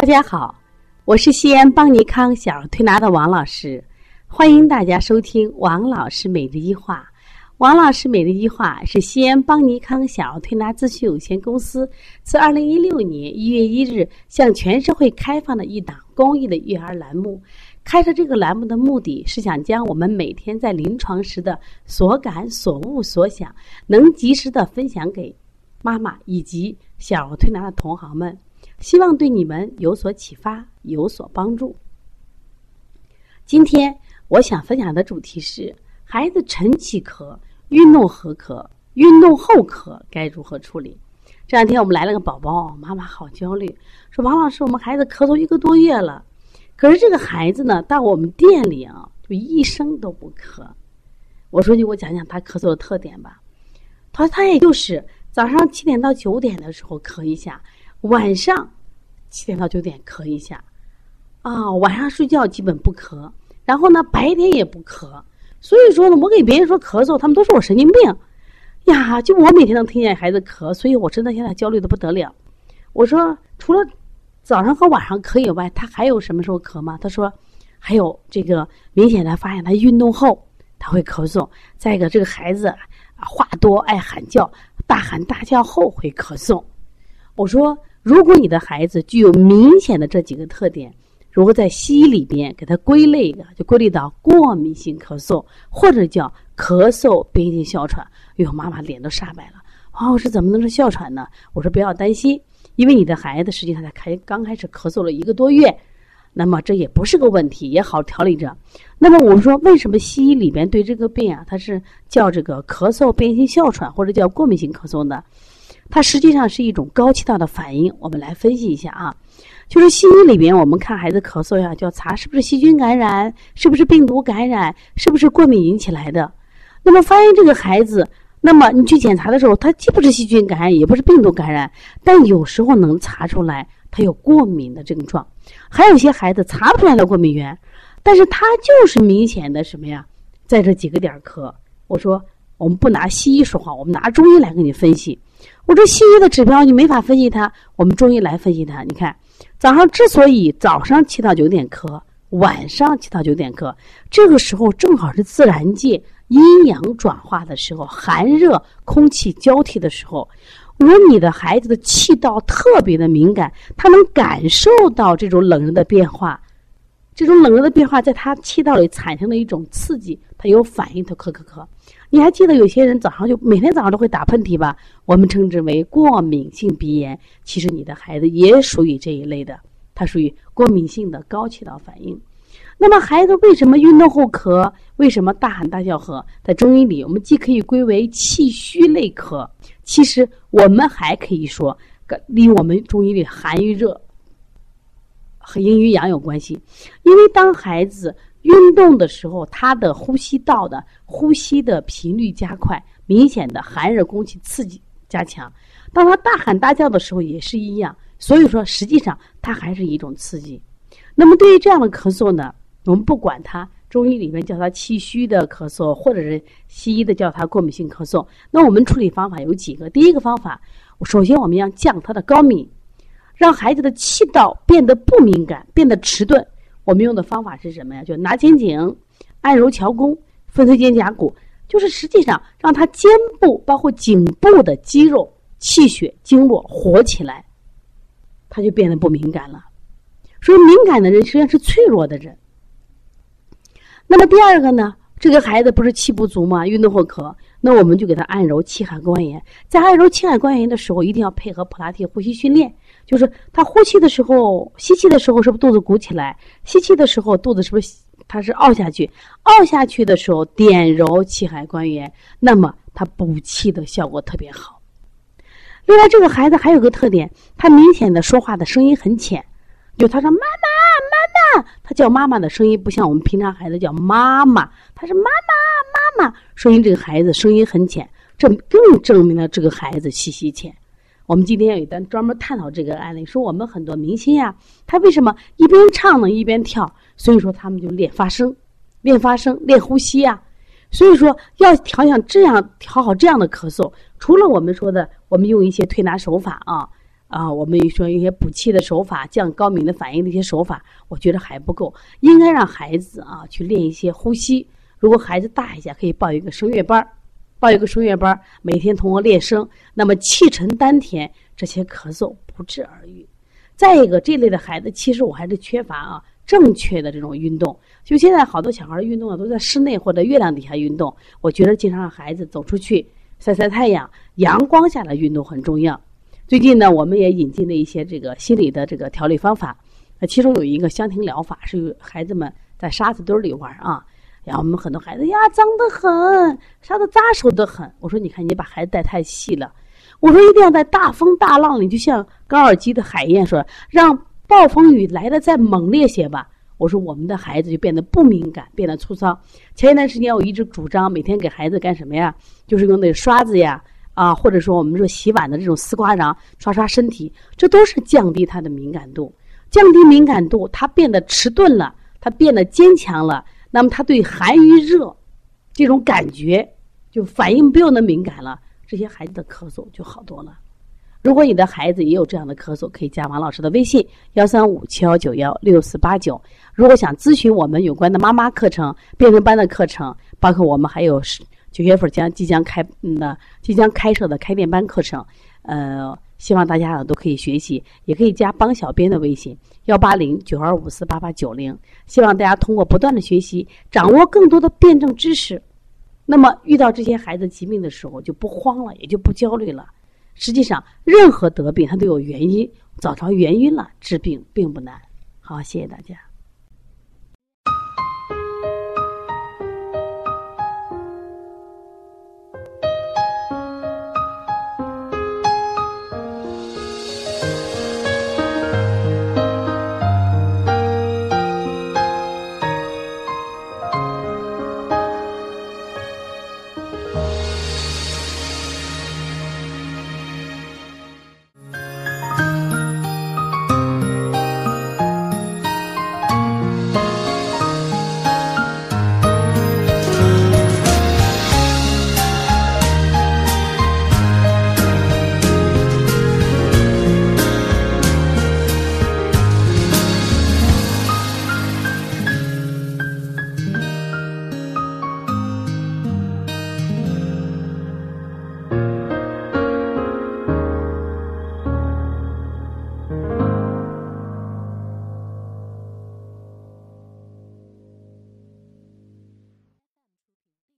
大家好，我是西安邦尼康小儿推拿的王老师，欢迎大家收听王老师每日一话。王老师每日一话是西安邦尼康小儿推拿咨询有限公司自二零一六年一月一日向全社会开放的一档公益的育儿栏目。开设这个栏目的目的是想将我们每天在临床时的所感、所悟、所想，能及时的分享给妈妈以及小儿推拿的同行们。希望对你们有所启发，有所帮助。今天我想分享的主题是：孩子晨起咳、运动后咳、运动后咳该如何处理？这两天我们来了个宝宝，妈妈好焦虑，说王老师，我们孩子咳嗽一个多月了，可是这个孩子呢，到我们店里啊，就一声都不咳。我说你给我讲讲他咳嗽的特点吧。他说他也就是早上七点到九点的时候咳一下。晚上七点到九点咳一下，啊，晚上睡觉基本不咳，然后呢白天也不咳，所以说呢，我给别人说咳嗽，他们都说我神经病，呀，就我每天能听见孩子咳，所以我真的现在焦虑的不得了。我说除了早上和晚上咳以外，他还有什么时候咳吗？他说还有这个明显的发现，他运动后他会咳嗽，再一个这个孩子啊话多爱喊叫，大喊大叫后会咳嗽。我说。如果你的孩子具有明显的这几个特点，如果在西医里边给他归类的，就归类到过敏性咳嗽，或者叫咳嗽边性哮喘。哎呦，妈妈脸都煞白了。王老师怎么能是哮喘呢？我说不要担心，因为你的孩子实际上才开刚开始咳嗽了一个多月，那么这也不是个问题，也好调理着。那么我们说为什么西医里边对这个病啊，它是叫这个咳嗽变性哮喘，或者叫过敏性咳嗽呢？它实际上是一种高气道的反应，我们来分析一下啊。就是西医里边，我们看孩子咳嗽呀，就要查是不是细菌感染，是不是病毒感染，是不是过敏引起来的。那么发现这个孩子，那么你去检查的时候，他既不是细菌感染，也不是病毒感染，但有时候能查出来他有过敏的症状。还有些孩子查不出来的过敏源，但是他就是明显的什么呀，在这几个点咳。我说我们不拿西医说话，我们拿中医来给你分析。我说西医的指标你没法分析它，我们中医来分析它。你看，早上之所以早上七到九点咳，晚上七到九点咳，这个时候正好是自然界阴阳转化的时候，寒热空气交替的时候。如果你的孩子的气道特别的敏感，他能感受到这种冷热的变化，这种冷热的变化在他气道里产生了一种刺激，他有反应，他咳咳咳。你还记得有些人早上就每天早上都会打喷嚏吧？我们称之为过敏性鼻炎。其实你的孩子也属于这一类的，他属于过敏性的高气道反应。那么孩子为什么运动后咳？为什么大喊大叫咳？在中医里，我们既可以归为气虚类咳，其实我们还可以说，离我们中医里寒与热和阴与阳有关系。因为当孩子运动的时候，他的呼吸道的呼吸的频率加快，明显的寒热空气刺激加强。当他大喊大叫的时候也是一样。所以说，实际上它还是一种刺激。那么对于这样的咳嗽呢，我们不管它，中医里面叫它气虚的咳嗽，或者是西医的叫它过敏性咳嗽。那我们处理方法有几个。第一个方法，首先我们要降它的高敏，让孩子的气道变得不敏感，变得迟钝。我们用的方法是什么呀？就拿肩颈，按揉桥弓，分推肩胛骨，就是实际上让他肩部包括颈部的肌肉、气血、经络活起来，他就变得不敏感了。所以敏感的人实际上是脆弱的人。那么第二个呢？这个孩子不是气不足吗？运动后咳，那我们就给他按揉气海关元。在按揉气海关元的时候，一定要配合普拉提呼吸训练。就是他呼气的时候，吸气的时候是不是肚子鼓起来？吸气的时候肚子是不是它是凹下去？凹下去的时候点揉气海关元，那么他补气的效果特别好。另外，这个孩子还有个特点，他明显的说话的声音很浅，就他说妈妈妈妈，他叫妈妈的声音不像我们平常孩子叫妈妈，他是妈妈妈妈，说明这个孩子声音很浅，这更证明了这个孩子气息浅。我们今天有一单专门探讨这个案例，说我们很多明星呀，他为什么一边唱呢一边跳？所以说他们就练发声，练发声，练呼吸呀。所以说要调养这样调好这样的咳嗽，除了我们说的，我们用一些推拿手法啊，啊，我们说一些补气的手法、降高敏的反应的一些手法，我觉得还不够，应该让孩子啊去练一些呼吸。如果孩子大一些，可以报一个声乐班儿报一个声乐班每天通过练声，那么气沉丹田，这些咳嗽不治而愈。再一个，这类的孩子其实我还是缺乏啊正确的这种运动。就现在好多小孩运动啊，都在室内或者月亮底下运动。我觉得经常让孩子走出去晒晒太阳，阳光下的运动很重要。最近呢，我们也引进了一些这个心理的这个调理方法，那其中有一个香庭疗法，是孩子们在沙子堆里玩啊。然后我们很多孩子呀，脏得很，沙子扎手的很。我说，你看你把孩子带太细了。我说，一定要在大风大浪里，就像高尔基的海燕说，让暴风雨来的再猛烈些吧。我说，我们的孩子就变得不敏感，变得粗糙。前一段时间，我一直主张每天给孩子干什么呀？就是用那刷子呀。啊，或者说我们说洗碗的这种丝瓜瓤刷刷身体，这都是降低他的敏感度，降低敏感度，他变得迟钝了，他变得坚强了。那么他对寒与热这种感觉就反应不用那么敏感了，这些孩子的咳嗽就好多了。如果你的孩子也有这样的咳嗽，可以加王老师的微信幺三五七幺九幺六四八九。如果想咨询我们有关的妈妈课程、变声班的课程，包括我们还有是。九月份将即将开嗯的即将开设的开店班课程，呃，希望大家呢都可以学习，也可以加帮小编的微信幺八零九二五四八八九零。希望大家通过不断的学习，掌握更多的辩证知识，那么遇到这些孩子疾病的时候就不慌了，也就不焦虑了。实际上，任何得病它都有原因，找着原因了，治病并不难。好，谢谢大家。